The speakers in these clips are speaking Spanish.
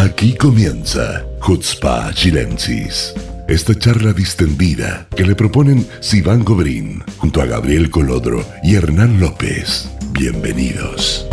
Aquí comienza Hutzpa Chilensis. Esta charla distendida que le proponen Sivan Gobrín junto a Gabriel Colodro y Hernán López. Bienvenidos.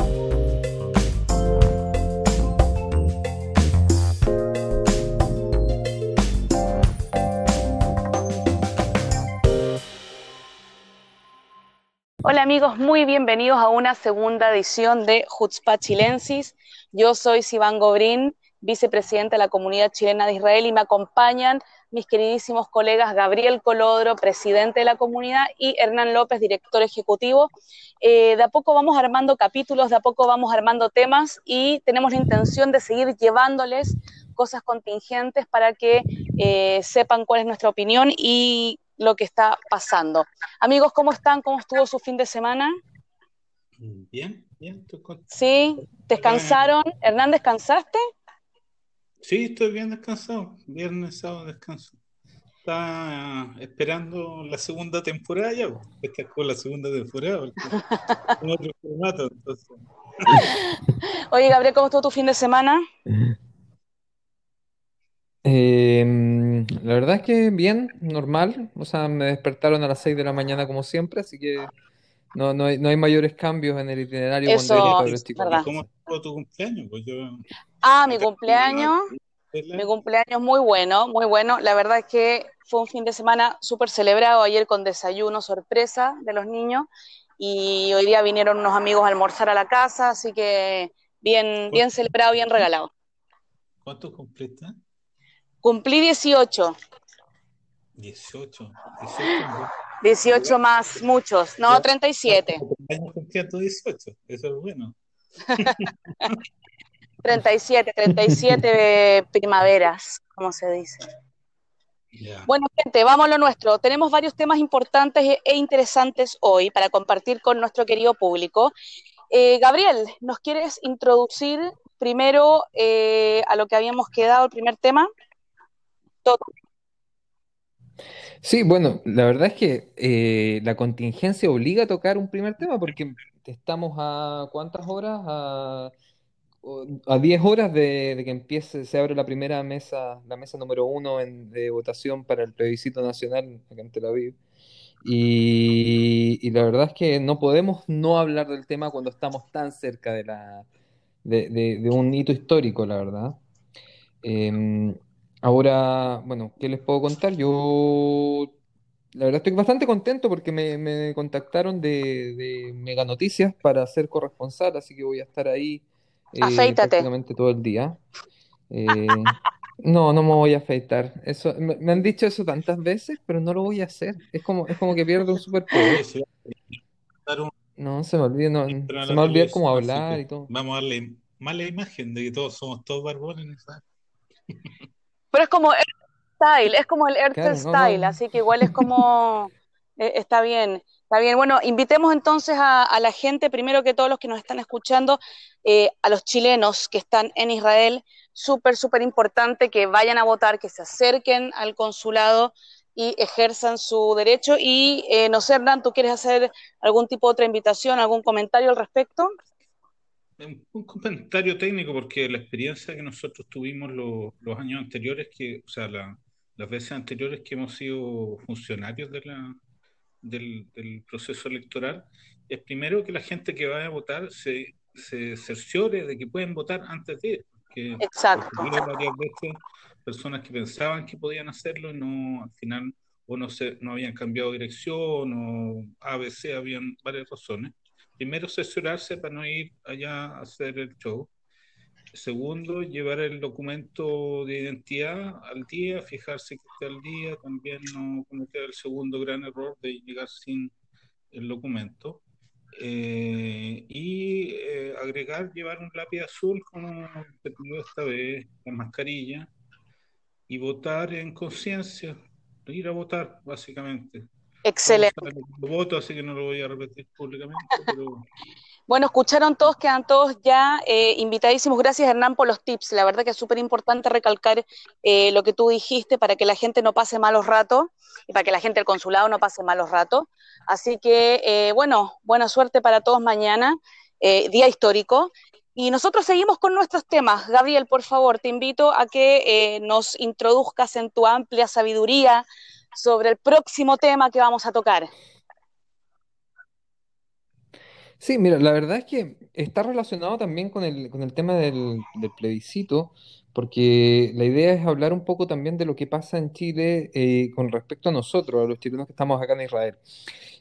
Hola amigos, muy bienvenidos a una segunda edición de Hutzpa Chilensis. Yo soy Sivan Gobrín, vicepresidente de la Comunidad Chilena de Israel y me acompañan mis queridísimos colegas Gabriel Colodro, presidente de la comunidad, y Hernán López, director ejecutivo. Eh, de a poco vamos armando capítulos, de a poco vamos armando temas y tenemos la intención de seguir llevándoles cosas contingentes para que eh, sepan cuál es nuestra opinión y lo que está pasando. Amigos, ¿cómo están? ¿Cómo estuvo su fin de semana? Bien, bien. Sí, ¿descansaron? Hernán, ¿descansaste? Sí, estoy bien descansado. Viernes, sábado, descanso. Está esperando la segunda temporada ya, esta es con la segunda temporada, porque otro formato, entonces. Oye, Gabriel, ¿cómo estuvo tu fin de semana? Eh, la verdad es que bien, normal. O sea, me despertaron a las 6 de la mañana como siempre, así que no, no, hay, no hay mayores cambios en el itinerario Eso, cuando es verdad. ¿Cómo tu cumpleaños? Pues yo, Ah, mi cumpleaños, mi cumpleaños muy bueno, muy bueno. La verdad es que fue un fin de semana súper celebrado ayer con desayuno sorpresa de los niños y hoy día vinieron unos amigos a almorzar a la casa, así que bien, bien celebrado, bien regalado. ¿Cuánto cumpliste? Cumplí 18, 18. 18. 18 más muchos, no, 37, Años cumplía tu 18, eso es bueno. 37, 37 primaveras, como se dice. Bueno, gente, vamos a lo nuestro. Tenemos varios temas importantes e- e interesantes hoy para compartir con nuestro querido público. Eh, Gabriel, ¿nos quieres introducir primero eh, a lo que habíamos quedado, el primer tema? Todo. Sí, bueno, la verdad es que eh, la contingencia obliga a tocar un primer tema porque estamos a ¿cuántas horas? A, a 10 horas de, de que empiece, se abre la primera mesa, la mesa número uno de votación para el plebiscito nacional acá en Tel. Y, y la verdad es que no podemos no hablar del tema cuando estamos tan cerca de la, de, de- un hito histórico, la verdad. Eh, ahora, bueno, ¿qué les puedo contar? Yo, la verdad, estoy bastante contento porque me, me contactaron de, de Mega Noticias para ser corresponsal, así que voy a estar ahí eh, Afeítate. prácticamente todo el día. Eh, no, no me voy a afeitar. Eso, me, me han dicho eso tantas veces, pero no lo voy a hacer. Es como, es como que pierdo un superpoder. No, se me olvida, no, se me va a olvidar cómo hablar y todo. vamos a darle mala imagen de que todos somos todos barbones. ¿sabes? Pero es como Earth Style, es como el Earth Claro, Style, no. así que igual es como, eh, está bien, está bien. Bueno, invitemos entonces a, a la gente, primero que todos los que nos están escuchando, eh, a los chilenos que están en Israel, súper, súper importante que vayan a votar, que se acerquen al consulado y ejerzan su derecho. Y eh, no sé, Hernán, ¿tú quieres hacer algún tipo de otra invitación, algún comentario al respecto? Un, un comentario técnico, porque la experiencia que nosotros tuvimos lo- los años anteriores, que, o sea, la- las veces anteriores que hemos sido funcionarios de la, del, del proceso electoral, es primero que la gente que vaya a votar se, se cerciore de que pueden votar antes de ir. Que Exacto. varias veces personas que pensaban que podían hacerlo y no, al final, o no, se, no habían cambiado de dirección, o ABC, habían varias razones. Primero, cerciorarse para no ir allá a hacer el show. Segundo, llevar el documento de identidad al día, fijarse que esté al día, también no cometer el segundo gran error de llegar sin el documento. Eh, y eh, agregar, llevar un lápiz azul como se pidió esta vez, la mascarilla, y votar en conciencia, ir a votar, básicamente. Excelente. Voto, así que no lo voy a repetir públicamente, pero Bueno, escucharon todos, quedan todos ya eh, invitadísimos. Gracias, Hernán, por los tips. La verdad que es súper importante recalcar eh, lo que tú dijiste para que la gente no pase malos ratos y para que la gente del consulado no pase malos ratos. Así que, eh, bueno, buena suerte para todos mañana, eh, día histórico. Y nosotros seguimos con nuestros temas. Gabriel, por favor, te invito a que nos introduzcas en tu amplia sabiduría sobre el próximo tema que vamos a tocar. Sí, mira, la verdad es que está relacionado también con el, con el tema del, plebiscito, porque la idea es hablar un poco también de lo que pasa en Chile eh, con respecto a nosotros, a los chilenos que estamos acá en Israel.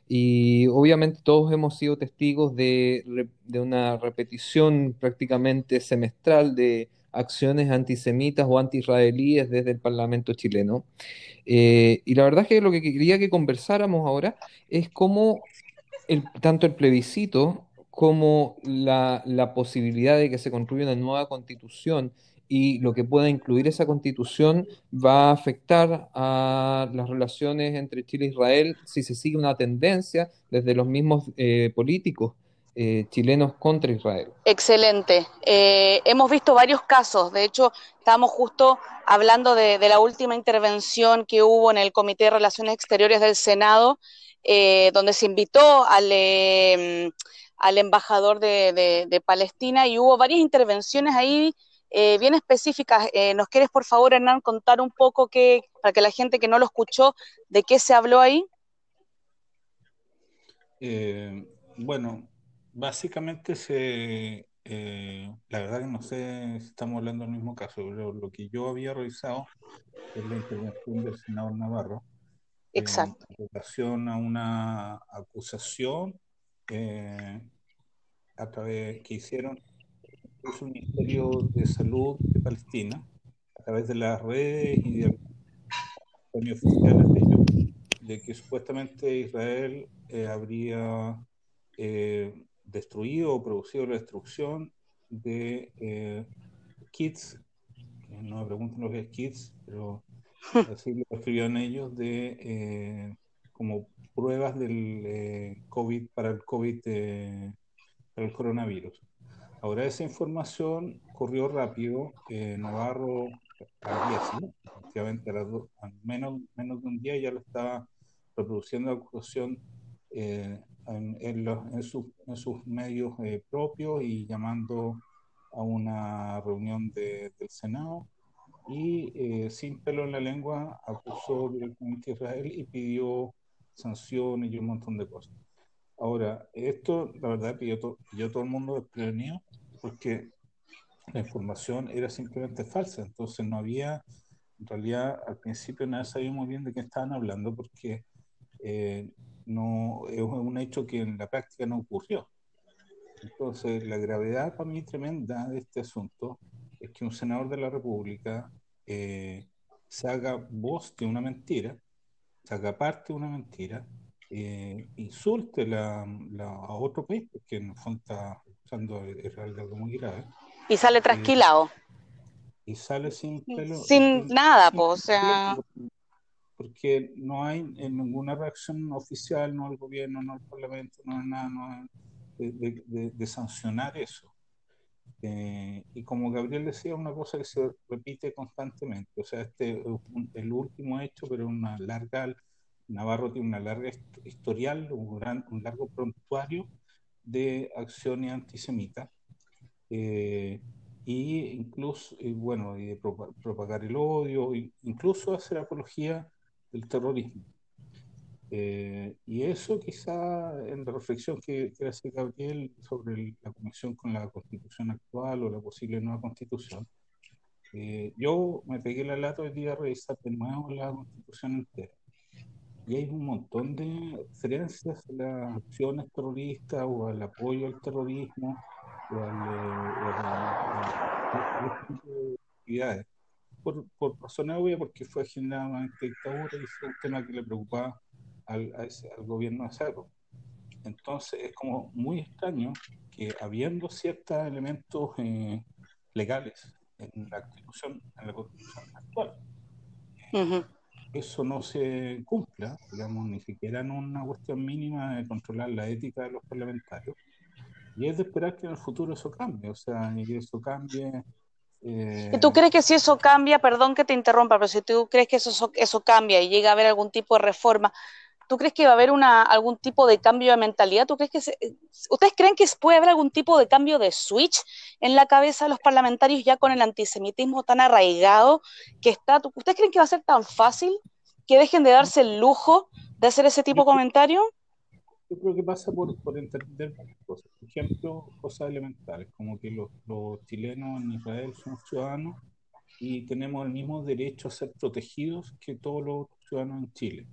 Y obviamente todos hemos sido testigos de, de una repetición prácticamente semestral de acciones antisemitas o anti-israelíes desde el Parlamento chileno. Eh, y la verdad es que lo que quería que conversáramos ahora es cómo tanto el plebiscito como la, la, posibilidad de que se construya una nueva constitución y lo que pueda incluir esa constitución va a afectar a las relaciones entre Chile e Israel si se sigue una tendencia desde los mismos eh, políticos eh, chilenos contra Israel. Excelente. Eh, hemos visto varios casos. De hecho, estábamos justo hablando de, la última intervención que hubo en el Comité de Relaciones Exteriores del Senado, eh, donde se invitó al, al embajador de, Palestina y hubo varias intervenciones ahí. bien específicas. ¿Nos quieres, por favor, Hernán, contar un poco que, para que la gente que no lo escuchó, de qué se habló ahí? bueno, Básicamente, se, eh, la verdad que no sé si estamos hablando del mismo caso, pero lo que yo había revisado es la intervención del senador Navarro. Exacto. En relación a una acusación eh, a través que hicieron el Ministerio de Salud de Palestina a través de las redes y de oficiales de ellos, de que supuestamente Israel eh, habría destruido o producido la destrucción de eh, kits, no me pregunten lo que es kits, pero así lo escribían ellos, de eh, como pruebas del eh, COVID para el COVID, para el coronavirus. Ahora esa información corrió rápido, Navarro al día siguiente, efectivamente al menos, menos de un día ya lo estaba reproduciendo la acusación en, sus medios eh, propios y llamando a una reunión del Senado y eh, sin pelo en la lengua acusó directamente a Israel y pidió sanciones y un montón de cosas. Ahora, esto la verdad que yo todo el mundo desprevenido porque la información era simplemente falsa, entonces no había, en realidad al principio nada sabíamos bien de qué estaban hablando porque eh, no es un hecho que en la práctica no ocurrió. Entonces, la gravedad para mí tremenda de este asunto es que un senador de la República eh, se haga voz de una mentira, se haga parte de una mentira, eh, insulte la, a otro país, porque en el fondo está usando algo muy grave. Y sale trasquilado. y sale sin pelo. Sin, nada, pues, o sea porque no hay ninguna reacción oficial, no al gobierno, no al parlamento, no hay nada de, sancionar eso. Eh, y como Gabriel decía, una cosa que se repite constantemente, o sea, este es el último hecho, pero una larga, Navarro tiene una larga historial, un, gran, un largo prontuario de acciones antisemitas. Eh, y incluso, y bueno, y de propagar el odio, incluso hacer apología el terrorismo. Eh, y eso quizá en la reflexión que, que hace Gabriel sobre la conexión con la constitución actual o la posible nueva constitución, eh, yo me pegué la lata hoy día a revisar de nuevo la constitución entera. Y hay un montón de referencias a las acciones terroristas o al apoyo al terrorismo o, al, eh, a, actividades por, por razones obvias, porque fue generalmente dictadura y fue un tema que le preocupaba al, al gobierno de esa Entonces es como muy extraño que habiendo ciertos elementos eh, legales en la constitución, en la constitución actual, eso no se cumpla, digamos, ni siquiera en una cuestión mínima de controlar la ética de los parlamentarios. Y es de esperar que en el futuro eso cambie, o sea, y que eso cambie ¿Y tú crees que si eso cambia, perdón que te interrumpa, pero si tú crees que eso, eso cambia y llega a haber algún tipo de reforma, ¿Tú crees que va a haber una, algún tipo de cambio de mentalidad? ¿Tú crees que ¿Ustedes creen que puede haber algún tipo de cambio de switch en la cabeza de los parlamentarios ya con el antisemitismo tan arraigado que está? ¿Ustedes creen que va a ser tan fácil que dejen de darse el lujo de hacer ese tipo de comentario? Yo creo que pasa por, entender cosas. Por ejemplo, cosas elementales, como que los, los chilenos en Israel son ciudadanos y tenemos el mismo derecho a ser protegidos que todos los ciudadanos en Chile.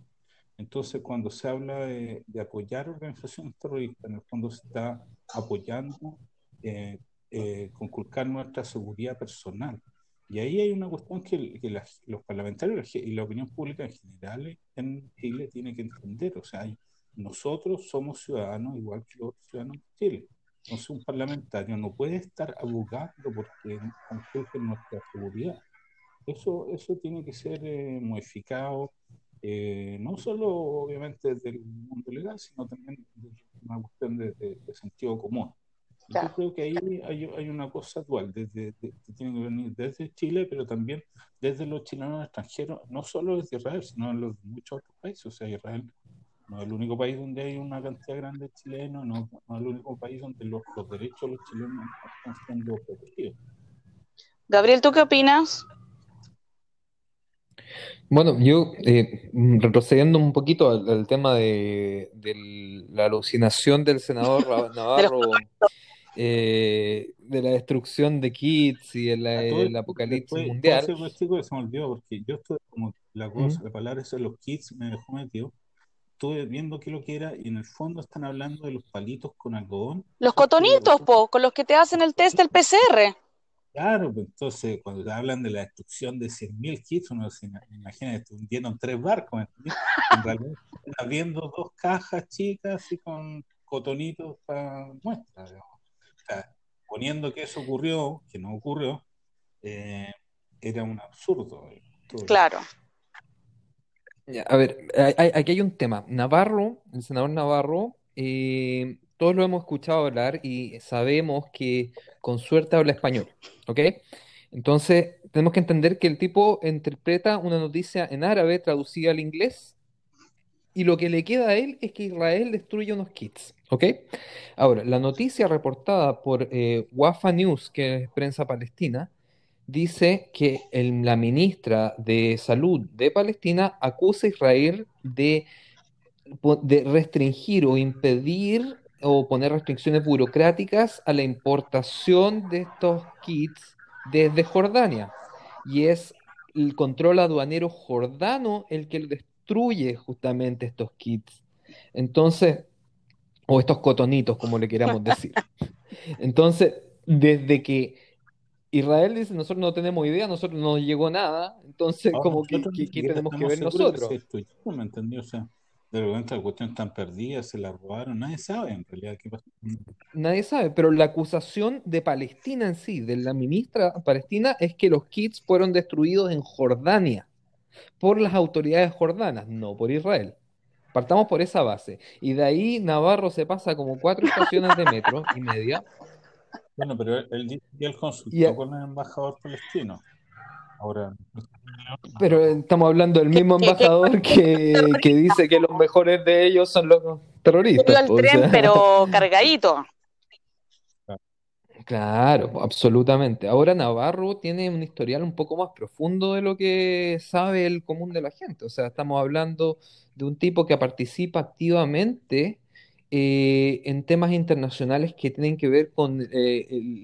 Entonces, cuando se habla de, apoyar organizaciones terroristas, en el fondo se está apoyando eh, eh, conculcar nuestra seguridad personal. Y ahí hay una cuestión que, los parlamentarios y la opinión pública en general en Chile tiene que entender. O sea, nosotros somos ciudadanos igual que los ciudadanos de Chile. Entonces, un parlamentario no puede estar abogando porque conculque nuestra seguridad. Eso, eso tiene que ser eh, modificado eh, no solo obviamente desde el mundo legal, sino también una cuestión de, sentido común. Yo creo que ahí hay, hay, una cosa dual, desde, que tiene que venir desde Chile, pero también desde los chilenos extranjeros, no solo desde Israel, sino en los, muchos otros países. O sea, Israel no es el único país donde hay una cantidad grande de chilenos, no, no es el único país donde los, los derechos de los chilenos están siendo protegidos. Gabriel, ¿tú qué opinas? Bueno, yo eh, retrocediendo un poquito al, tema de, la alucinación del senador Navarro, eh, de la destrucción de kits y el, apocalipsis mundial. se me olvidó, porque yo estoy como la cosa, la palabra de los kits me dejó metido. Estuve viendo qué lo que era y en el fondo están hablando de los palitos con algodón. Los cotonitos, po, con los que te hacen el test del PCR. Claro, pues entonces cuando hablan de la destrucción de 100.000 kits, uno se imagina que tres barcos, En realidad están abriendo dos cajas chicas y con cotonitos para muestra. O sea, poniendo que eso ocurrió, que no ocurrió, eh, era un absurdo. Claro. a ver, aquí hay un tema. Navarro, el senador Navarro, eh, todos lo hemos escuchado hablar y sabemos que con suerte habla español, ¿ok? Entonces, tenemos que entender que el tipo interpreta una noticia en árabe traducida al inglés y lo que le queda a él es que Israel destruye unos kits, ¿ok? Ahora, la noticia reportada por eh, Wafa News, que es prensa palestina, dice que la ministra de Salud de Palestina acusa a Israel de, de restringir o impedir o poner restricciones burocráticas a la importación de estos kits desde Jordania. Y es el control aduanero jordano el que destruye justamente estos kits. Entonces, o estos cotonitos, como le queramos decir. Entonces, desde que Israel dice, nosotros no tenemos idea, nosotros no nos llegó nada, entonces, como que, ¿qué tenemos que ver nosotros? no me o sea, de repente la cuestión están perdida, se la robaron, nadie sabe en realidad qué pasó. Nadie sabe, pero la acusación de Palestina en sí, de la ministra palestina, es que los kits fueron destruidos en Jordania por las autoridades jordanas, no por Israel. Partamos por esa base. Y de ahí Navarro se pasa como cuatro estaciones de metro y media. Bueno, pero él dice que él consultó con el embajador palestino. Ahora, pero estamos hablando del mismo embajador que, dice que los mejores de ellos son los terroristas. tren, pero cargadito. Claro, absolutamente. Ahora Navarro tiene un historial un poco más profundo de lo que sabe el común de la gente. O sea, estamos hablando de un tipo que participa activamente eh, en temas internacionales que tienen que ver con eh,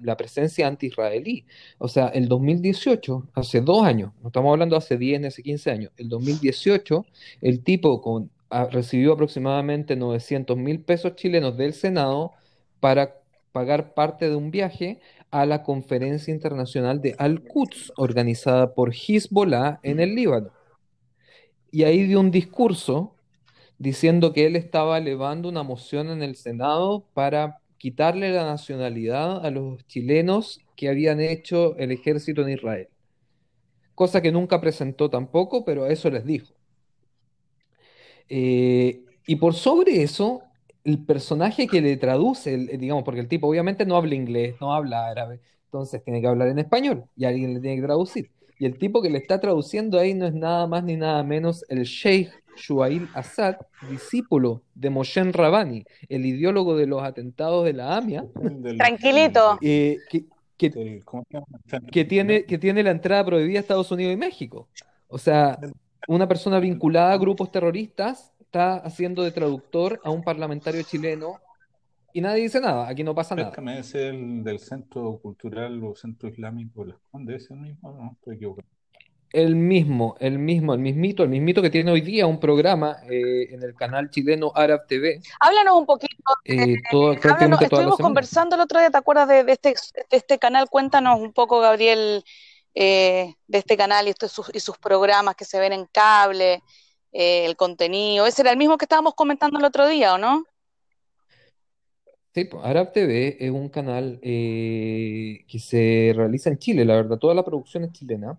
la, presencia anti-israelí. O sea, el 2018, hace dos años, no estamos hablando hace 10 ni hace 15 años, el 2018, el tipo recibió aproximadamente 900 mil pesos chilenos del Senado para pagar parte de un viaje a la conferencia internacional de Al-Quds, organizada por Hezbollah en el Líbano. Y ahí dio un discurso diciendo que él estaba elevando una moción en el Senado para quitarle la nacionalidad a los chilenos que habían hecho el ejército en Israel. Cosa que nunca presentó tampoco, pero eso les dijo. Eh, y por sobre eso, el personaje que le traduce, digamos, porque el tipo obviamente no habla inglés, no habla árabe, entonces tiene que hablar en español y alguien le tiene que traducir. Y el tipo que le está traduciendo ahí no es nada más ni nada menos el Sheikh Shuail Assad, discípulo de Moshe Rabani, el ideólogo de los atentados de la AMIA. Tranquilito. Eh, que, que, tiene, que tiene la entrada prohibida a Estados Unidos y México. O sea, una persona vinculada a grupos terroristas está haciendo de traductor a un parlamentario chileno y nadie dice nada, aquí no pasa nada. Es el del Centro Cultural o Centro Islámico Las Condes, ¿es el mismo? No, estoy equivocado. El mismo, el mismo, el mismito, el mismito que tiene hoy día un programa eh, en el canal chileno Arab TV. Háblanos un poquito. Eh, todo, estuvimos conversando el otro día, ¿te acuerdas de, este, de este canal? Cuéntanos un poco, Gabriel, eh, de este canal y, sus, y sus programas que se ven en cable, el contenido. Ese era el mismo que estábamos comentando el otro día, ¿o no? Sí, pues, Arab TV es un canal que se realiza en Chile, la verdad, toda la producción es chilena.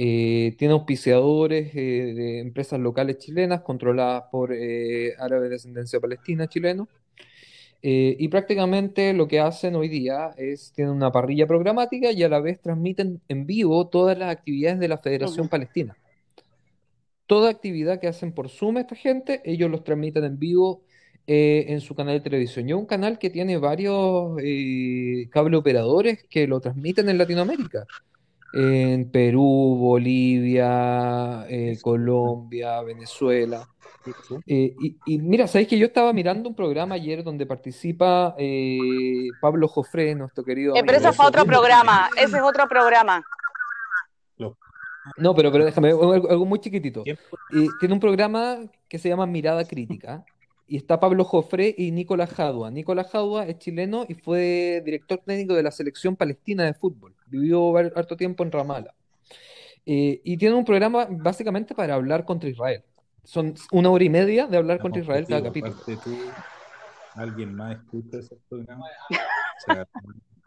Eh, tiene auspiciadores eh, de empresas locales chilenas controladas por eh, árabes de descendencia palestina chilenos. y prácticamente lo que hacen hoy día es, tienen una parrilla programática y a la vez transmiten en vivo todas las actividades de la Federación Palestina. Toda actividad que hacen por Zoom esta gente, ellos los transmiten en vivo en su canal de televisión. Y es un canal que tiene varios cable operadores que lo transmiten en Latinoamérica en Perú, Bolivia, eh, Colombia, Venezuela. Eh, y, mira, sabéis que yo estaba mirando un programa ayer donde participa eh, Pablo Jofré, nuestro querido. pero ese fue otro programa, ese es otro programa. No, pero, pero déjame, algo muy chiquitito. tiene un programa que se llama Mirada Crítica y está Pablo Jofré y Nicolás Jadua. Nicolás Jadua es chileno y fue director técnico de la selección palestina de fútbol. Vivió harto tiempo en Ramallah. Eh, y tiene un programa básicamente para hablar contra Israel. Son una hora y media de hablar contra Israel cada capítulo. ¿Alguien más escucha ese programa?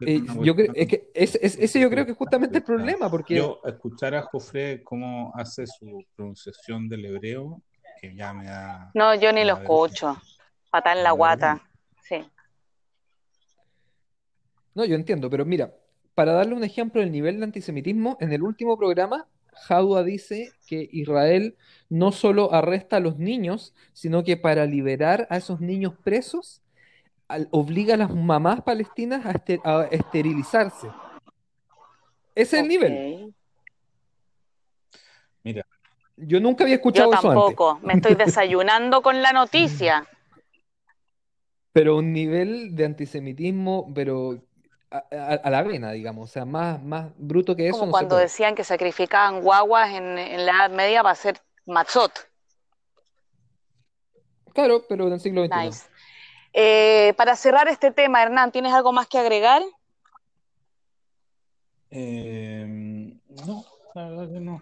Eh, yo creo, es que ese yo creo que es justamente el problema, porque... Yo escuchar a Jofré cómo hace su pronunciación del hebreo no, yo ni lo escucho. Pata en la guata. Sí. No, yo entiendo, pero mira, para darle un ejemplo del nivel de antisemitismo, en el último programa, Jadua dice que Israel no solo arresta a los niños, sino que para liberar a esos niños presos, obliga a las mamás palestinas a, esterilizarse. Ese es el nivel. Mira, yo nunca había escuchado Yo tampoco, me estoy desayunando con la noticia. Pero un nivel de antisemitismo, pero a, la vena, digamos, o sea, más, más bruto que eso. Como cuando decían que sacrificaban guaguas en, la Edad Media para hacer matzot. Claro, pero en el siglo XXI. Eh, para cerrar este tema, Hernán, ¿tienes algo más que agregar? Eh, no, la verdad que no.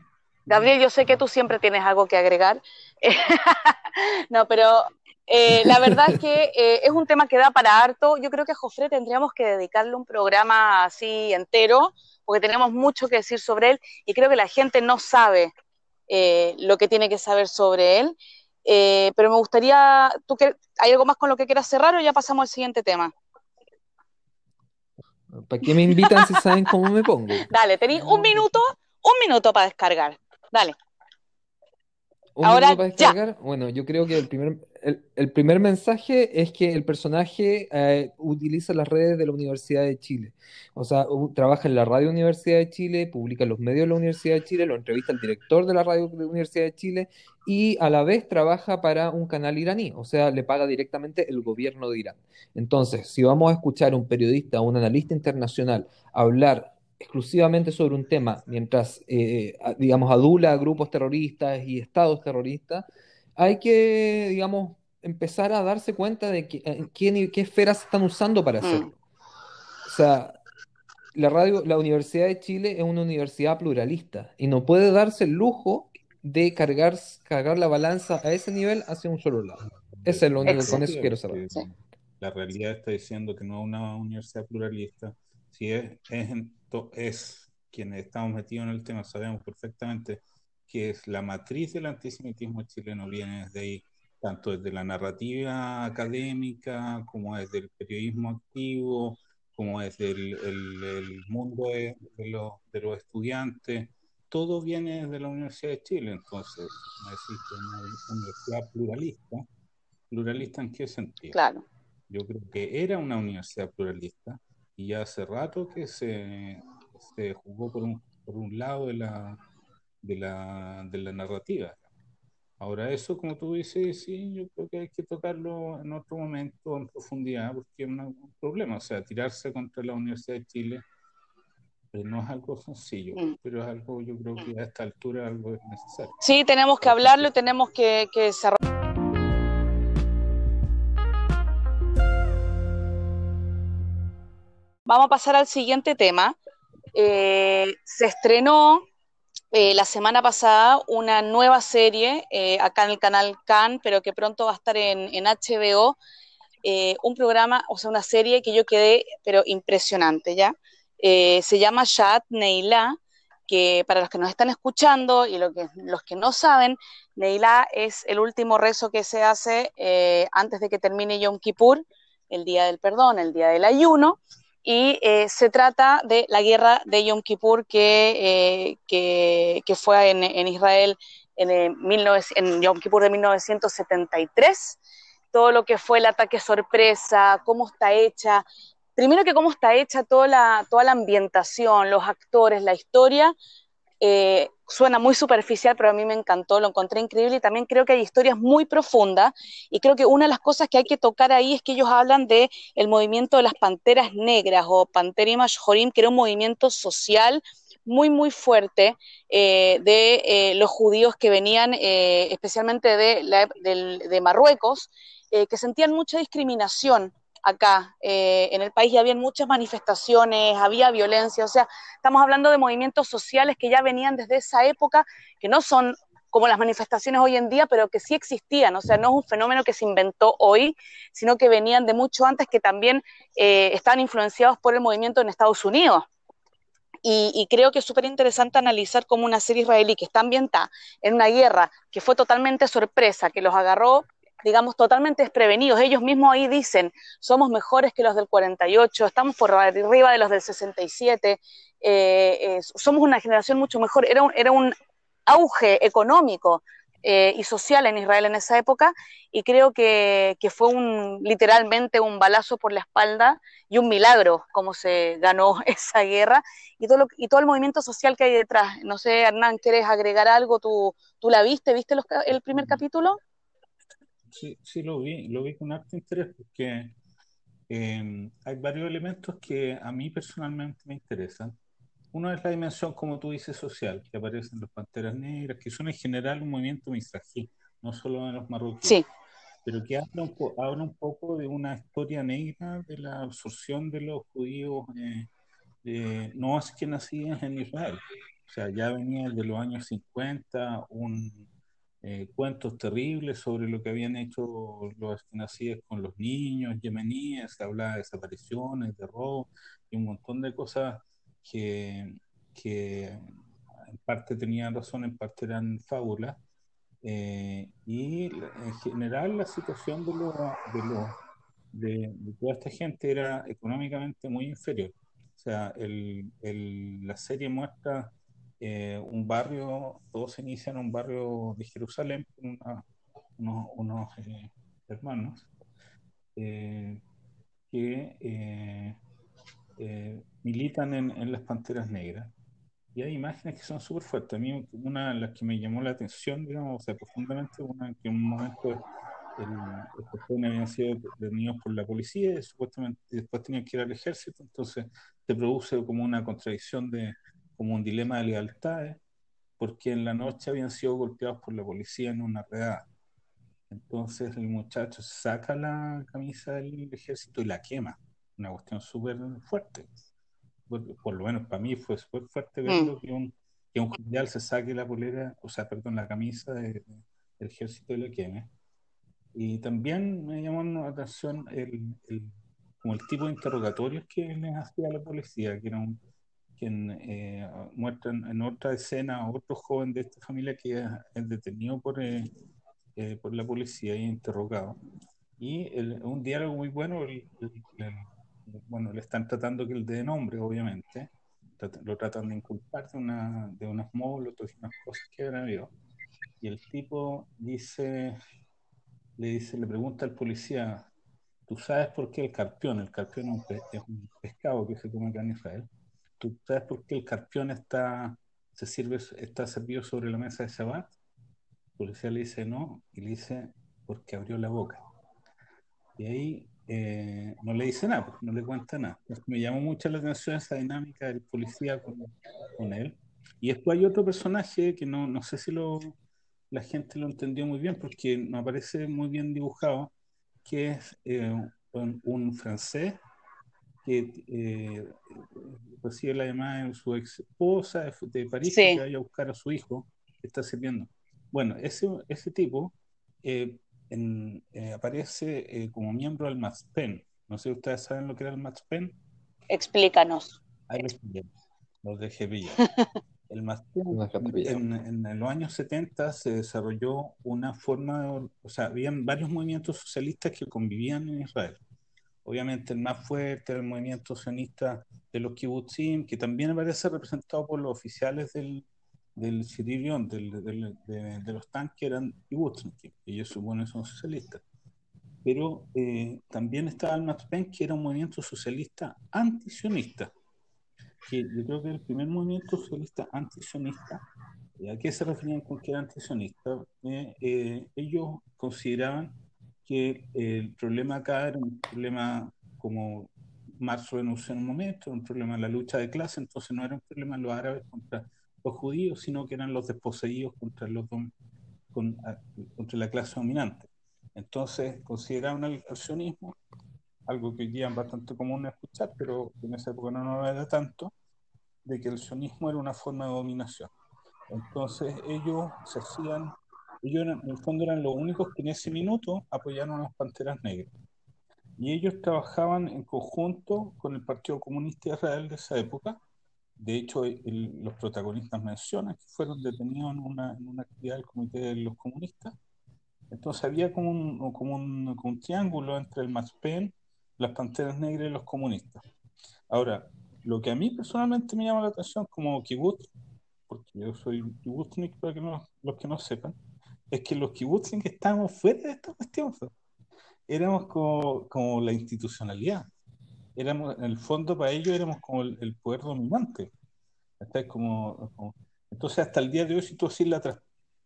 Gabriel, yo sé que tú siempre tienes algo que agregar. no, pero eh, la verdad es que eh, es un tema que da para harto. Yo creo que a Jofre tendríamos que dedicarle un programa así entero, porque tenemos mucho que decir sobre él y creo que la gente no sabe eh, lo que tiene que saber sobre él. pero me gustaría, ¿tú ¿hay algo más con lo que quieras cerrar o ya pasamos al siguiente tema? ¿Para qué me invitan si saben cómo me pongo? Dale, tenéis un minuto, un minuto para descargar. Dale. Ahora ya. Bueno, yo creo que el primer, el, primer mensaje es que el personaje eh, utiliza las redes de la Universidad de Chile. O sea, trabaja en la Radio Universidad de Chile, publica en los medios de la Universidad de Chile, lo entrevista el director de la Radio de la Universidad de Chile y a la vez trabaja para un canal iraní. O sea, le paga directamente el gobierno de Irán. Entonces, si vamos a escuchar a un periodista, a un analista internacional hablar exclusivamente sobre un tema, mientras, eh, digamos, adula a grupos terroristas y estados terroristas, hay que, digamos, empezar a darse cuenta de que, en qué, qué esferas se están usando para hacerlo. Mm. O sea, la radio, la Universidad de Chile es una universidad pluralista y no puede darse el lujo de cargar, cargar la balanza a ese nivel hacia un solo lado. Ese es lo único, con eso quiero cerrar. La realidad está diciendo que no es una universidad pluralista, si es, es es, quienes estamos metidos en el tema, sabemos perfectamente que es la matriz del antisemitismo chileno, viene desde ahí, tanto desde la narrativa académica, como desde el periodismo activo, como desde el, el, mundo de, los, de, los, estudiantes. todo viene de la Universidad de Chile, entonces es una universidad pluralista. ¿Pluralista en qué sentido? Claro. Yo creo que era una universidad pluralista y ya hace rato que se, se jugó por un, por un lado de la, de la, de la narrativa. Ahora eso, como tú dices, sí, yo creo que hay que tocarlo en otro momento, en profundidad, porque es un problema. O sea, tirarse contra la Universidad de Chile eh, no es algo sencillo, mm. pero es algo, yo creo que a esta altura algo es necesario. Sí, tenemos que hablarlo tenemos que, que desarrollar. Vamos a pasar al siguiente tema. Eh, se estrenó eh, la semana pasada una nueva serie eh, acá en el canal Can, pero que pronto va a estar en, HBO, un programa, o sea, una serie que yo quedé, pero impresionante, ¿ya? se llama Shad Neila, que para los que nos están escuchando y los que no saben, Neila es el último rezo que se hace antes de que termine Yom Kippur, el día del perdón, el día del ayuno, y eh, se trata de la guerra de Yom Kippur que, eh, que, fue en, Israel en, Yom Kippur de 1973, todo lo que fue el ataque sorpresa, cómo está hecha, primero que cómo está hecha toda toda la ambientación, los actores, la historia, eh, suena muy superficial, pero a mí me encantó, lo encontré increíble y también creo que hay historias muy profundas y creo que una de las cosas que hay que tocar ahí es que ellos hablan de el movimiento de las panteras negras o Panterim Jorim, que era un movimiento social muy, muy fuerte eh, de eh, los judíos que venían especialmente de, de Marruecos, que sentían mucha discriminación acá eh, en el país y había muchas manifestaciones, había violencia, o sea, estamos hablando de movimientos sociales que ya venían desde esa época, que no son como las manifestaciones hoy en día, pero que sí existían, o sea, no es un fenómeno que se inventó hoy, sino que venían de mucho antes, que también eh, estaban influenciados por el movimiento en Estados Unidos. Y, y, creo que es súper interesante analizar cómo una serie israelí que está ambientada en una guerra que fue totalmente sorpresa, que los agarró digamos, totalmente desprevenidos. Ellos mismos ahí dicen, somos mejores que los del 48, estamos por arriba de los del 67, eh, eh, somos una generación mucho mejor. Era un, era un auge económico eh, y social en Israel en esa época y creo que, que, fue un, literalmente un balazo por la espalda y un milagro cómo se ganó esa guerra y todo, y todo el movimiento social que hay detrás. No sé, Hernán, ¿quieres agregar algo? ¿Tú, tú la viste? ¿Viste los, el primer capítulo? Sí, sí lo vi, lo vi con harto interés porque em, hay varios elementos que a mí personalmente me interesan. Uno es la dimensión, como tú dices, social, que aparecen los Panteras Negras, que son en general un movimiento misrají, no solo de los marroquíes, pero que habla un, habla un, poco de una historia negra de la absorción de los judíos eh, no es que nacían en Israel. O sea, ya venía de los años 50 un eh, cuentos terribles sobre lo que habían hecho los askenazíes con los niños yemeníes, se hablaba de desapariciones, de robo y un montón de cosas que, que en parte tenían razón, en parte eran fábulas. Eh, y en general la situación de, lo, de, lo, de, toda esta gente era económicamente muy inferior. O sea, el, el, la serie muestra eh, un barrio, todo se inicia en un barrio de Jerusalén, unos, unos eh, hermanos eh, que militan en, en, las Panteras Negras. Y hay imágenes que son súper fuertes. A mí una de las que me llamó la atención, digamos, o sea, profundamente, una que en un momento estos jóvenes habían sido detenidos por la policía y supuestamente después tenían que ir al ejército, entonces se produce como una contradicción de, como un dilema de lealtades, porque en la noche habían sido golpeados por la policía en una redada. Entonces el muchacho saca la camisa del ejército y la quema. Una cuestión súper fuerte. Por, lo menos para mí fue súper fuerte verlo mm. que, un, que un general se saque la polera, o sea, perdón, la camisa del ejército y la queme. Y también me llamó la atención el, el, como el tipo de interrogatorios que les hacía la policía, que era un, quien eh, muestran en otra escena a otro joven de esta familia que es, detenido por, eh, eh, por la policía y interrogado. Y un diálogo muy bueno, bueno, le están tratando que el de nombre, obviamente, lo tratan de inculpar de, una, de unas y unas cosas que habido. Y el tipo dice, le dice, le pregunta al policía, ¿tú sabes por qué el carpión? El carpión es un, pescado que se come acá en Israel. ¿Tú sabes por qué el carpión está, se sirve, está servido sobre la mesa de Shabbat? El policía le dice no, y le dice, porque abrió la boca. Y ahí eh, no le dice nada, no le cuenta nada. me llamó mucho la atención esa dinámica del policía con, con, él. Y después hay otro personaje que no, no sé si lo, la gente lo entendió muy bien porque me parece muy bien dibujado, que es eh, un, francés que eh, recibe la llamada de su ex esposa de, París que vaya a buscar a su hijo que está sirviendo. Bueno, ese, ese tipo eh, eh, aparece eh, como miembro del MATSPEN. No sé si ustedes saben lo que era el MATSPEN. Explícanos. Ahí los dejé pillar. El en, en, los años 70 se desarrolló una forma, de, o sea, habían varios movimientos socialistas que convivían en Israel. Obviamente el más fuerte era el movimiento sionista de los kibbutzim, que también aparece representado por los oficiales del, del Siririon, del, del, de, los tanques eran que ellos suponen son socialistas. Pero eh, también estaba el Matpen, que era un movimiento socialista antisionista, que yo creo que el primer movimiento socialista antisionista, ¿a qué se referían con que era antisionista? Eh, eh, ellos consideraban que el problema acá era un problema como Marzo denunció en un momento, un problema de la lucha de clase, entonces no era un problema los árabes contra los judíos, sino que eran los desposeídos contra, los contra la clase dominante. Entonces consideraban el sionismo, algo que hoy día es bastante común escuchar, pero en esa época no lo era tanto, de que el sionismo era una forma de dominación. Entonces ellos se hacían, ellos en el fondo eran los únicos que en ese minuto apoyaron a las Panteras Negras. Y ellos trabajaban en conjunto con el Partido Comunista Israel de esa época, de hecho, los protagonistas mencionan que fueron detenidos en una, en una, actividad del Comité de los Comunistas. Entonces había como un, como un, como un triángulo entre el MASPEN, las Panteras Negras y los comunistas. Ahora, lo que a mí personalmente me llama la atención como kibbutz, porque yo soy kibbutznik para que no, los que no sepan, es que los kibbutznik estábamos fuera de esta cuestión. Éramos como, como la institucionalidad éramos, en el fondo para ellos éramos como el, poder dominante. Como, entonces, hasta el día de hoy, si tú, así la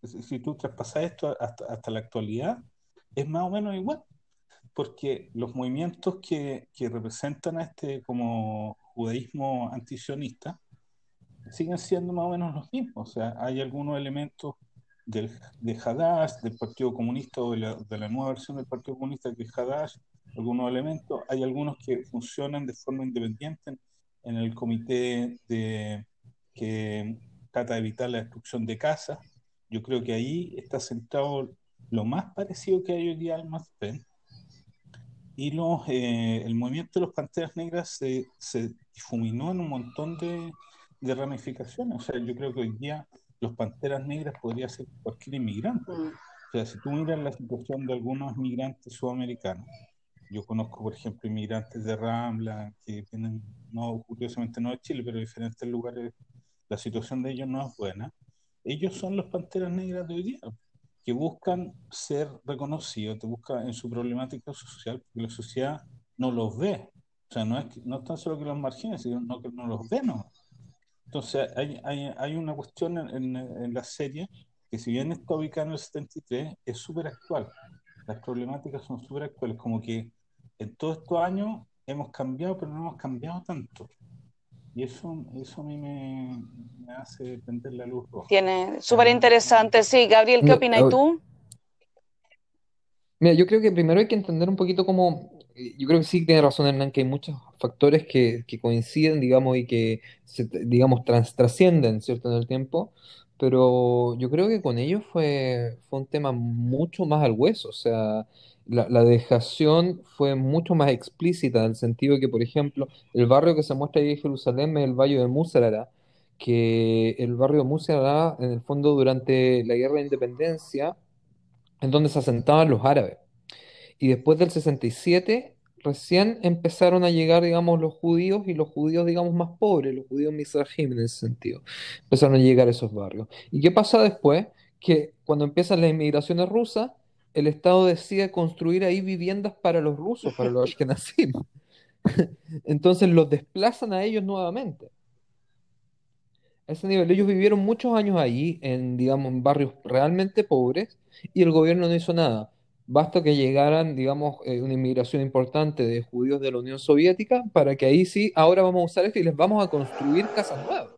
si tú traspasas esto hasta, hasta, la actualidad, es más o menos igual, porque los movimientos que, que representan a este como judaísmo antisionista siguen siendo más o menos los mismos. O sea, hay algunos elementos del, de Hadash, del Partido Comunista o de la, de la nueva versión del Partido Comunista que es Hadash, algunos elementos. Hay algunos que funcionan de forma independiente en, el comité de, que trata de evitar la destrucción de casas. Yo creo que ahí está centrado lo más parecido que hay hoy día al MASPEN. Y los, eh, el movimiento de los Panteras Negras se, se difuminó en un montón de, de, ramificaciones. O sea, yo creo que hoy día los Panteras Negras podría ser cualquier inmigrante. Mm. O sea, si tú miras la situación de algunos migrantes sudamericanos, yo conozco, por ejemplo, inmigrantes de Rambla que vienen, no, curiosamente no de Chile, pero de diferentes lugares, la situación de ellos no es buena. Ellos son los panteras negras de hoy día, que buscan ser reconocidos, te buscan en su problemática social, porque la sociedad no los ve. O sea, no es, no tan solo que los margines, sino que no los ve, ¿no? Entonces, hay, hay, hay una cuestión en, en, la serie que si bien está ubicada en el 73, es súper actual. Las problemáticas son súper actuales, como que en todos estos años hemos cambiado, pero no hemos cambiado tanto. Y eso, eso a mí me, hace prender la luz roja. Tiene, súper interesante, sí. Gabriel, ¿qué opinas tú? Mira, yo creo que primero hay que entender un poquito cómo, yo creo que sí tiene razón Hernán, que hay muchos factores que, coinciden, digamos, y que, se, digamos, trascienden, ¿cierto?, en el tiempo, pero yo creo que con ellos fue, fue un tema mucho más al hueso, o sea, la, dejación fue mucho más explícita en el sentido de que, por ejemplo, el barrio que se muestra ahí en Jerusalén es el barrio de Musarara, que el barrio de Musarara, en el fondo, durante la guerra de independencia, en donde se asentaban los árabes. Y después del 67, recién empezaron a llegar, digamos, los judíos y los judíos, digamos, más pobres, los judíos mizrahim en ese sentido. Empezaron a llegar a esos barrios. ¿Y qué pasa después? Que cuando empiezan las inmigraciones rusas, el Estado decide construir ahí viviendas para los rusos, para los ashkenazim. Entonces los desplazan a ellos nuevamente. A ese nivel, ellos vivieron muchos años allí, en, digamos, en barrios realmente pobres, y el gobierno no hizo nada. Basta que llegaran, digamos, eh, una inmigración importante de judíos de la Unión Soviética para que ahí sí, ahora vamos a usar esto y les vamos a construir casas nuevas.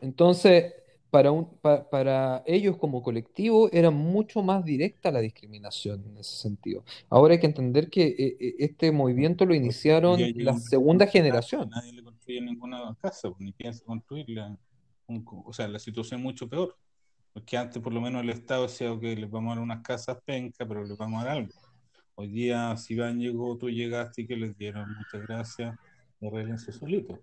Entonces, para, un, para ellos como colectivo era mucho más directa la discriminación en ese sentido. Ahora hay que entender que eh, eh, este movimiento lo iniciaron la segunda generación. Nadie le construye ninguna casa, pues, ni piensa construirla. O sea, la situación es mucho peor. Porque antes por lo menos el Estado decía, que les vamos a dar unas casas penca, pero les vamos a dar algo. Hoy día, si Iván llegó, tú llegaste y que les dieron muchas gracias, arreglense solito.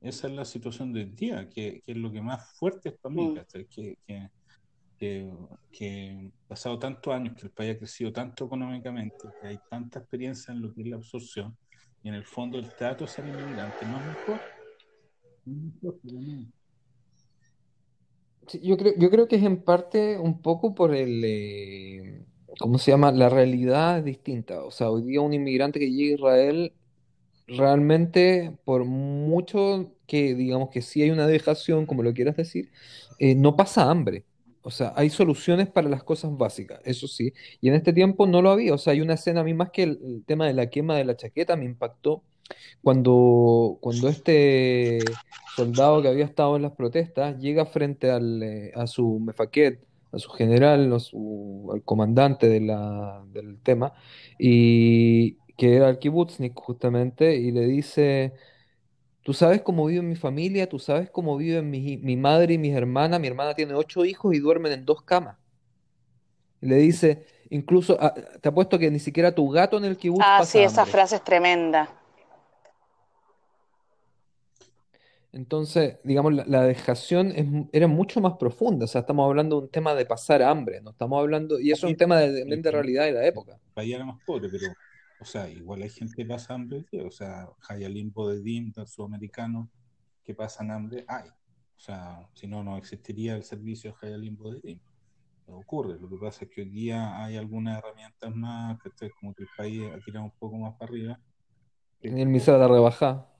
Esa es la situación del día, que, que, es lo que más fuerte es para mí, mm. que, que, que, que, pasado tantos años, que el país ha crecido tanto económicamente, que hay tanta experiencia en lo que es la absorción, y en el fondo el trato ser inmigrante no es mejor. No es mejor, yo creo, yo creo que es en parte un poco por el, eh, ¿cómo se llama? La realidad es distinta. O sea, hoy día un inmigrante que llega a Israel, realmente, por mucho que digamos que sí hay una dejación, como lo quieras decir, eh, no pasa hambre. O sea, hay soluciones para las cosas básicas, eso sí. Y en este tiempo no lo había. O sea, hay una escena, a mí más que el tema de la quema de la chaqueta me impactó cuando, cuando este soldado que había estado en las protestas llega frente al, eh, a su mefaquet, a su general, al comandante de la, del tema, y que era el kibutznik justamente, y le dice, tú sabes cómo vive mi familia, tú sabes cómo viven mi, mi madre y mis hermanas, mi hermana tiene ocho hijos y duermen en dos camas. Y le dice, incluso, ah, te apuesto que ni siquiera tu gato en el kibutz Ah, sí, esa frase es tremenda. Entonces, digamos, la, dejación era mucho más profunda. O sea, estamos hablando de un tema de pasar hambre, no estamos hablando, y eso es un tema de, de, realidad de la época. El país era más pobre, pero, o sea, igual hay gente que pasa hambre, o sea, Hayalimbo de Dim, del sudamericano, que pasan hambre, hay. O sea, si no, no existiría el servicio de Hayalimbo de Dim. Ocurre, lo que pasa es que hoy día hay algunas herramientas más, que como que el país ha tirado un poco más para arriba. En el misal de rebajar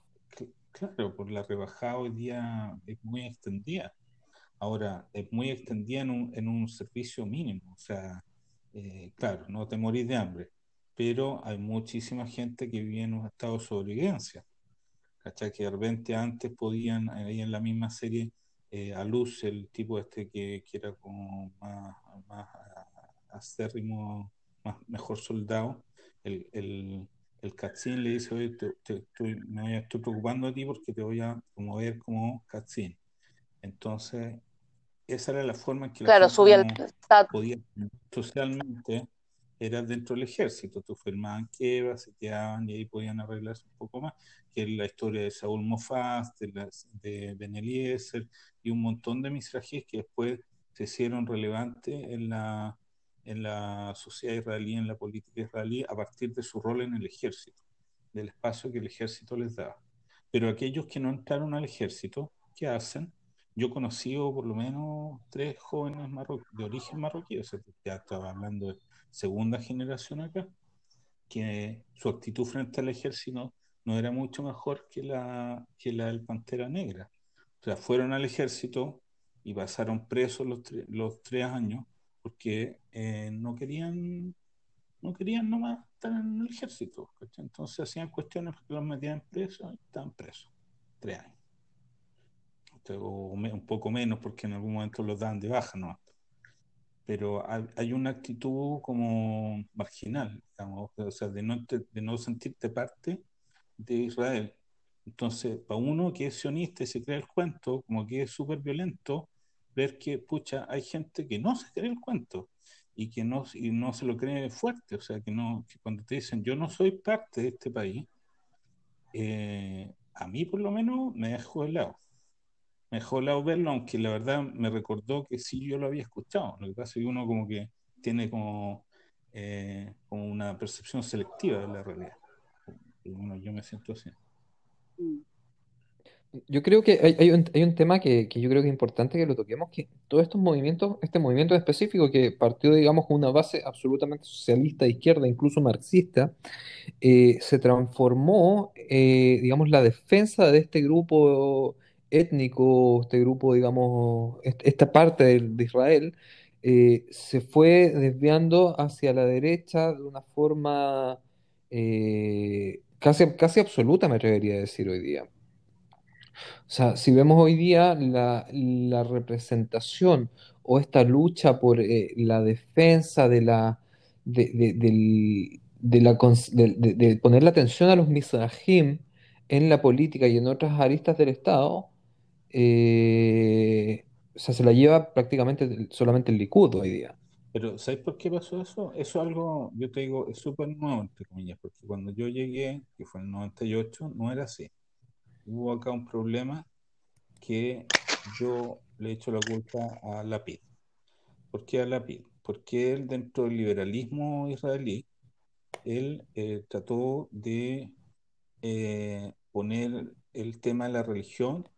Claro, por la rebajada hoy día es muy extendida. Ahora, es muy extendida en un, en un servicio mínimo. O sea, eh, claro, no te morís de hambre, pero hay muchísima gente que vive en un estado de sobrevivencia. ¿Cachai? Que de repente antes podían, ahí en la misma serie, eh, a luz, el tipo este que, que era como más, más acérrimo, más, mejor soldado, el, el, el Katzin le dice, oye, te, estoy, me estoy preocupando de ti porque te voy a promover como Katzin. Entonces, esa era la forma en que claro, subía el podía socialmente era dentro del ejército, tú firmaban quebras, se quedaban y ahí podían arreglarse un poco más, que es la historia de Saúl Mofaz, de, las, de Ben Eliezer y un montón de misrajíes que después se hicieron relevantes en la en la sociedad israelí, en la política israelí, a partir de su rol en el ejército, del espacio que el ejército les daba. Pero aquellos que no entraron al ejército, ¿qué hacen? Yo conocí por lo menos tres jóvenes de origen marroquí, o sea, ya estaba hablando de segunda generación acá, que su actitud frente al ejército no era mucho mejor que la, que la del Pantera Negra. O sea, fueron al ejército y pasaron presos los, los tres años porque eh, no querían no querían nomás estar en el ejército. Entonces hacían cuestiones que los metían presos y estaban presos. Tres años. O un poco menos porque en algún momento los dan de baja ¿no? Pero hay una actitud como marginal, digamos, o sea, de no, de no sentirte parte de Israel. Entonces, para uno que es sionista y se cree el cuento, como que es súper violento, ver que, pucha, hay gente que no se cree el cuento y que no, y no se lo cree fuerte, o sea, que no que cuando te dicen yo no soy parte de este país, eh, a mí por lo menos me dejó lado Me dejó lado verlo, aunque la verdad me recordó que sí yo lo había escuchado. Lo que pasa es que uno como que tiene como, eh, como una percepción selectiva de la realidad. bueno, yo me siento así. Mm. Yo creo que hay, un, hay un tema que, que yo creo que es importante que lo toquemos, que todos estos movimientos, este movimiento específico que partió, digamos, con una base absolutamente socialista, izquierda, incluso marxista, eh, se transformó, eh, digamos, la defensa de este grupo étnico, este grupo, digamos, esta parte de, Israel, eh, se fue desviando hacia la derecha de una forma casi, casi absoluta, me atrevería a decir hoy día. O sea, si vemos hoy día la, la representación o esta lucha por la defensa de la, de, del, de, la, de, poner la atención a los mizrahim en la política y en otras aristas del Estado, eh, o sea, se la lleva prácticamente solamente el Likud hoy día. Pero, ¿sabes por qué pasó eso? Eso es algo, yo te digo, es súper nuevo, entre comillas, porque cuando yo llegué, que fue en el 98, no era así. Hubo acá un problema que yo le echo la culpa a Lapid. ¿Por qué a Lapid? Porque él, dentro del liberalismo israelí, él eh, trató de eh, poner el tema de la religión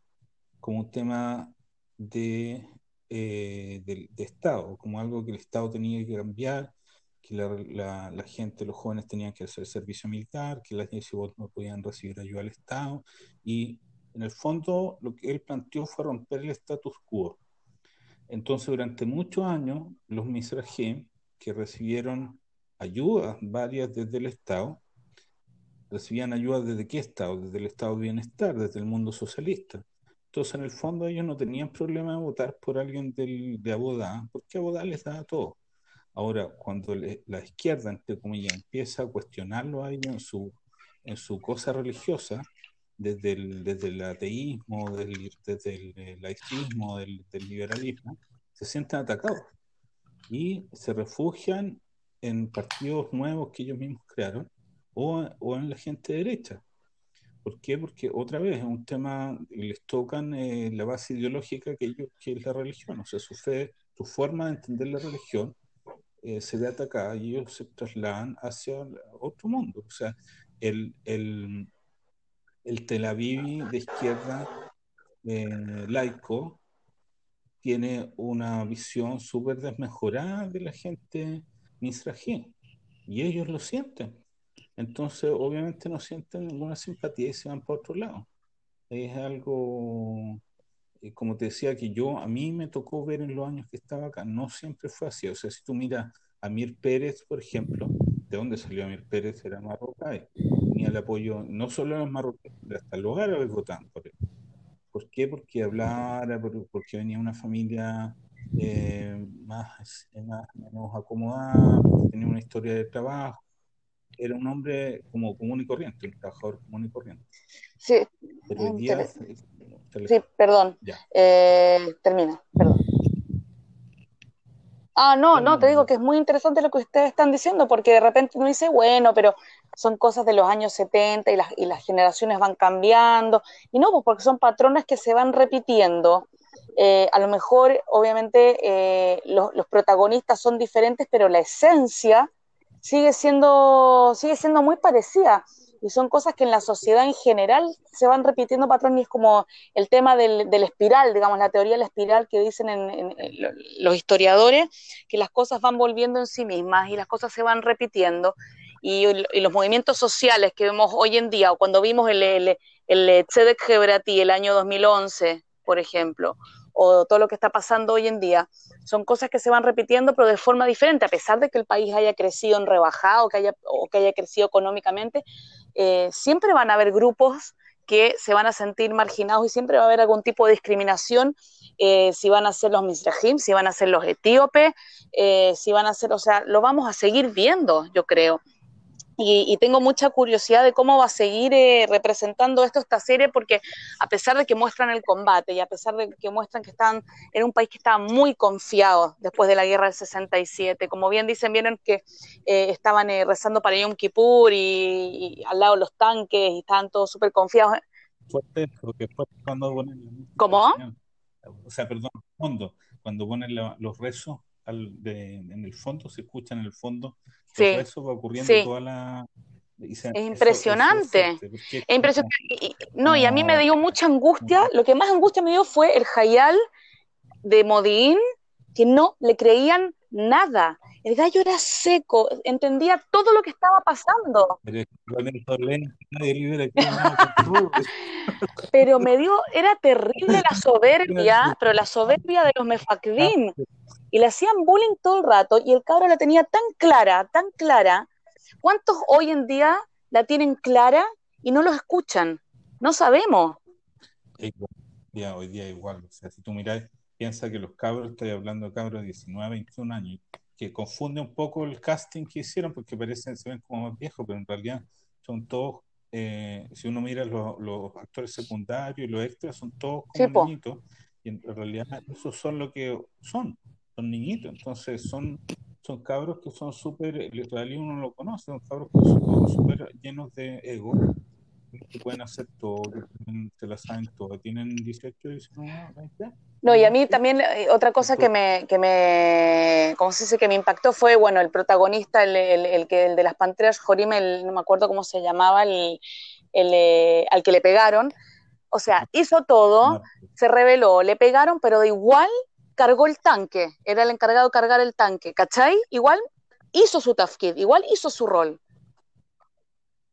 como un tema de, eh, de, Estado, como algo que el Estado tenía que cambiar, que la, la, gente, los jóvenes tenían que hacer servicio militar, que las yeshivot no podían recibir ayuda al Estado, y en el fondo lo que él planteó fue romper el status quo. Entonces, durante muchos años, los misrajim que recibieron ayudas varias desde el Estado, recibían ayuda desde qué Estado? Desde el Estado de Bienestar, desde el mundo socialista. Entonces, en el fondo, ellos no tenían problema de votar por alguien del, de Abodá, porque Abodá les daba todo. Ahora, cuando la izquierda, entre comillas, empieza a cuestionarlo a en su, en su cosa religiosa, desde el, desde el ateísmo, desde el laicismo, del, del liberalismo, se sienten atacados y se refugian en partidos nuevos que ellos mismos crearon o, o en la gente derecha. ¿Por qué? Porque otra vez es un tema, les tocan eh, la base ideológica que, ellos, que es la religión, o sea, su fe, su forma de entender la religión eh, se ve atacada y ellos se trasladan hacia otro mundo. O sea, el, el, el Tel Aviv de izquierda eh, laico tiene una visión súper desmejorada de la gente misrajim y ellos lo sienten. Entonces, obviamente no sienten ninguna simpatía y se van por otro lado. Es algo, eh, como te decía, que yo, a mí me tocó ver en los años que estaba acá, no siempre fue así. O sea, si tú miras a Mir Pérez, por ejemplo, ¿de dónde salió Amir Pérez? Era marroquí. Tenía el apoyo no solo de los marroquíes, hasta los árabes votaban por él. ¿Por qué? Porque hablara, porque venía una familia eh, más, más menos acomodada, tenía una historia de trabajo, era un hombre como común y corriente, un trabajador común y corriente. Sí, sí perdón. Eh, termina, perdón. Ah, no, no, te digo que es muy interesante lo que ustedes están diciendo, porque de repente uno dice, bueno, pero son cosas de los años 70 y las, y las generaciones van cambiando. Y no, pues porque son patrones que se van repitiendo. Eh, a lo mejor, obviamente, eh, los, los, protagonistas son diferentes, pero la esencia sigue siendo, sigue siendo muy parecida. Y son cosas que en la sociedad en general se van repitiendo patrones, es como el tema del, espiral, digamos, la teoría de la espiral que dicen en, los historiadores, que las cosas van volviendo en sí mismas y las cosas se van repitiendo. Y, los movimientos sociales que vemos hoy en día, o cuando vimos el, el, el Tzedek Hebrati el año 2011, por ejemplo, o todo lo que está pasando hoy en día, son cosas que se van repitiendo, pero de forma diferente, a pesar de que el país haya crecido en rebajado que haya, o que haya crecido económicamente, eh, siempre van a haber grupos que se van a sentir marginados y siempre va a haber algún tipo de discriminación, eh, si van a ser los misrajim, si van a ser los etíopes, eh, si van a ser, o sea, lo vamos a seguir viendo, yo creo. Y, tengo mucha curiosidad de cómo va a seguir eh, representando esto esta serie, porque a pesar de que muestran el combate y a pesar de que muestran que están en un país que estaba muy confiado después de la guerra del 67, como bien dicen, vieron que eh, estaban eh, rezando para Yom Kippur y, al lado los tanques y estaban todos súper confiados. Fuerte, porque cuando ponen ¿Cómo? O sea, perdón, fondo, cuando ponen los rezos en el fondo, se escuchan en el fondo sí, eso va ocurriendo toda la... es impresionante. Es impresionante. no, y a mí me dio mucha angustia. Lo que más angustia me dio fue el Hayal de Modín, que no le creían nada. El gallo era seco, entendía todo lo que estaba pasando. Pero me dio, era terrible la soberbia, pero la soberbia de los mefakdin. Y le hacían bullying todo el rato y el cabro la tenía tan clara, tan clara. ¿Cuántos hoy en día la tienen clara y no lo escuchan? No sabemos. hoy día igual, o sea, si tú miras, piensa que los cabros, estoy hablando de cabros de 19, 21 años, que confunde un poco el casting que hicieron porque parecen, se ven como más viejos, pero en realidad son todos, eh, si uno mira los, los, actores secundarios y los extras, son todos como niñitos, y en realidad esos son lo que son, son niñitos, entonces son, son cabros que son súper, realidad uno lo conoce, son cabros que son súper llenos de ego, que pueden hacer todo, se la saben todo, tienen 18, 19, 20 no, y a mí también eh, otra cosa que me, que me, ¿cómo se dice? Que me impactó fue, bueno, el protagonista, el, el, que, el de las Panteras, Jorim, no me acuerdo cómo se llamaba, el, eh, al que le pegaron. O sea, hizo todo, se reveló, le pegaron, pero de igual cargó el tanque, era el encargado de cargar el tanque, ¿cachai? Igual hizo su tafkid, igual hizo su rol.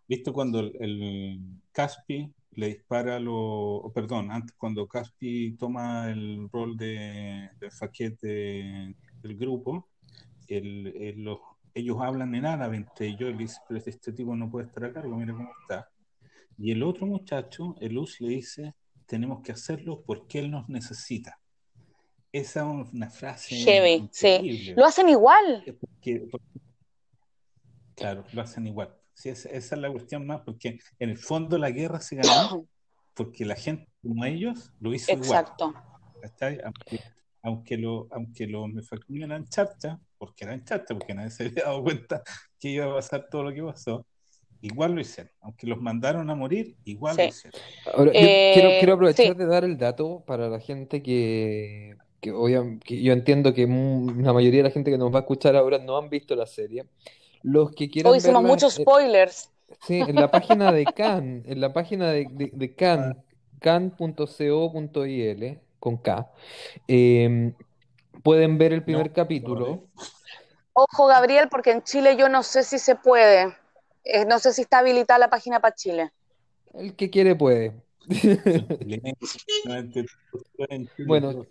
¿Viste cuando el Caspi le dispara lo, perdón, antes cuando Caspi toma el rol de, de faquete del grupo, ellos hablan en árabe entre ellos y le dice, pero este tipo no puede estar a cargo, mira cómo está. Y el otro muchacho, el Luz, le dice, tenemos que hacerlo porque él nos necesita. Esa es una frase. Heavy, sí. Lo hacen igual. claro, lo hacen igual. Sí, esa, es la cuestión más, porque en el fondo la guerra se ganó porque la gente como ellos lo hizo Exacto. igual. Aunque, aunque, lo, aunque los eran charcha, porque eran charcha, porque nadie se había dado cuenta que iba a pasar todo lo que pasó, igual lo hicieron. Aunque los mandaron a morir, igual lo hicieron. Ahora, eh, quiero, aprovechar de dar el dato para la gente que, que, que yo entiendo que la mayoría de la gente que nos va a escuchar ahora no han visto la serie. Los que quieran Hoy hicimos muchos spoilers. sí, en la página de Can, en la página de, de, Can, can.co.il, con K, em, pueden ver el primer capítulo. Ojo, Gabriel, porque en Chile yo no sé si se puede. Eh, no sé si está habilitada la página para Chile. El que quiere puede. Bueno,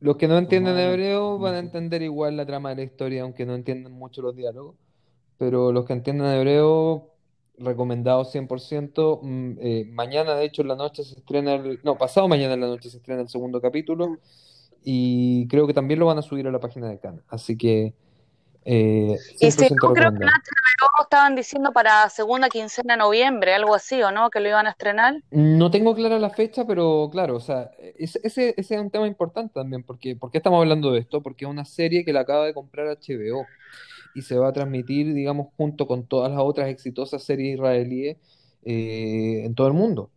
los que no entienden hebreo van a entender igual la trama de la historia, aunque no entiendan mucho los diálogos pero los que entiendan hebreo, recomendado 100%. Mm, eh, mañana, de hecho, en la noche se estrena, el, no, pasado mañana en la noche se estrena el segundo capítulo y creo que también lo van a subir a la página de Cannes. Así que... Eh, y si no, creo que en HBO estaban diciendo para segunda quincena de noviembre, algo así, ¿o no? Que lo iban a estrenar. No tengo clara la fecha, pero claro, o sea, ese, ese es un tema importante también, porque ¿por qué estamos hablando de esto? Porque es una serie que la acaba de comprar HBO y se va a transmitir, digamos, junto con todas las otras exitosas series israelíes eh, en todo el mundo.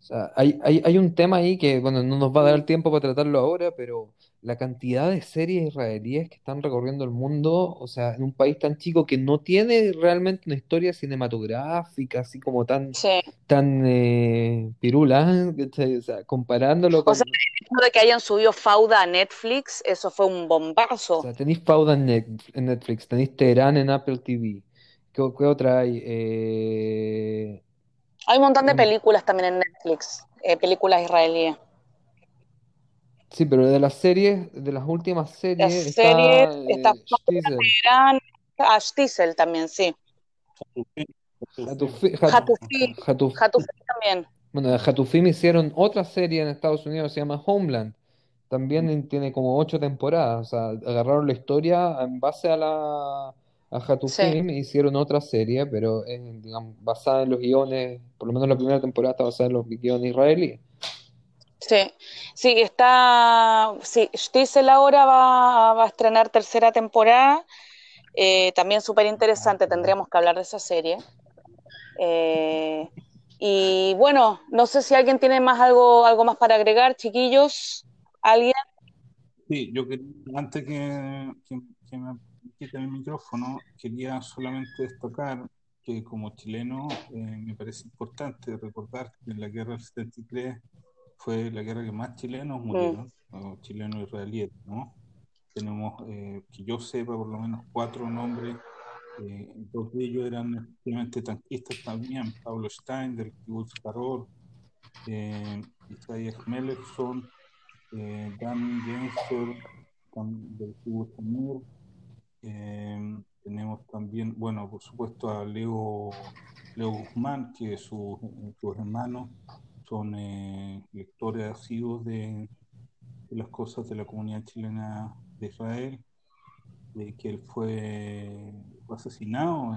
O sea, hay, hay, hay, un tema ahí que, bueno, no nos va a dar el tiempo para tratarlo ahora, pero la cantidad de series israelíes que están recorriendo el mundo, o sea, en un país tan chico que no tiene realmente una historia cinematográfica, así como tan, tan eh, pirula, o sea, comparándolo con... O sea, de que hayan subido Fauda a Netflix, eso fue un bombazo. O sea, tenéis Fauda en, Netflix, tenéis Teherán en Apple TV. ¿Qué, otra hay? Eh, hay un montón de em, películas también en Netflix, eh, películas israelíes. Sí, pero de las series, de las últimas series, las está, series, eh, está Teherán, ah, también, sí. Hatufi, también. Bueno, de Hatufim hicieron otra serie en Estados Unidos, se llama Homeland. También tiene como ocho temporadas. O sea, agarraron la historia en base a la a Hatufim hicieron otra serie, pero es digamos, basada en los guiones, por lo menos la primera temporada está basada en los guiones israelíes. Sí, sí, está, sí, Stiesel ahora va, va a estrenar tercera temporada, eh, también súper interesante, tendríamos que hablar de esa serie. Eh, y bueno, no sé si alguien tiene más algo, algo más para agregar, chiquillos. ¿Alguien? Sí, yo quería, antes que, me quite el micrófono, quería solamente destacar que como chileno eh, me parece importante recordar que en la guerra del 73 fue la guerra que más chilenos murieron, mm. chilenos israelíes, ¿no? Tenemos, eh, que yo sepa, por lo menos cuatro nombres, eh, dos de ellos eran efectivamente tanquistas también, Pablo Stein del Kibbutz Karol, eh, Isaiah Melechson, eh, Dan Genser del Kibbutz Amur, eh, tenemos también, bueno, por supuesto a Leo, Leo Guzmán, que sus hermanos son lectores asiduos de, de las cosas de la comunidad chilena de Israel, de que él fue, asesinado,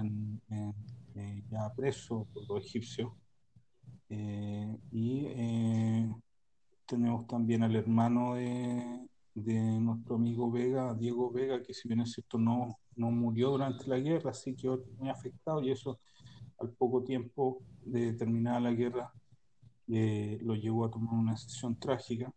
eh, ya preso por los egipcios. Eh, y eh, tenemos también al hermano de, de, nuestro amigo Vega, Diego Vega, que si bien es cierto no, no murió durante la guerra, sí quedó muy afectado y eso al poco tiempo de terminada la guerra lo llevó a tomar una decisión trágica.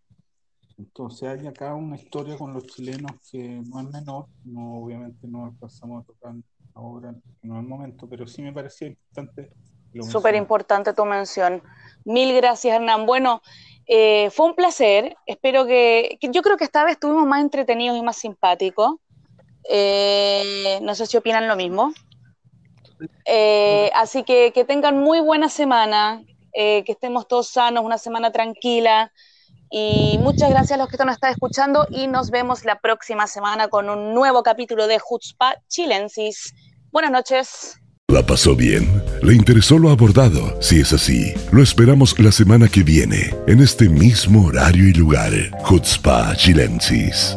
Entonces hay acá una historia con los chilenos que no es menor, no obviamente no alcanzamos a tocar ahora, no es el momento, pero sí me parecía importante. Súper importante tu mención. Mil gracias, Hernán. Bueno, eh, fue un placer. Espero que, yo creo que esta vez estuvimos más entretenidos y más simpáticos. Eh, no sé si opinan lo mismo. Eh, así que que tengan muy buena semana, que estemos todos sanos, una semana tranquila. Y muchas gracias a los que nos están escuchando y nos vemos la próxima semana con un nuevo capítulo de Jutzpa Chilensis. Buenas noches. ¿La pasó bien? ¿Le interesó lo abordado? Si es así, lo esperamos la semana que viene, en este mismo horario y lugar. Jutzpa Chilensis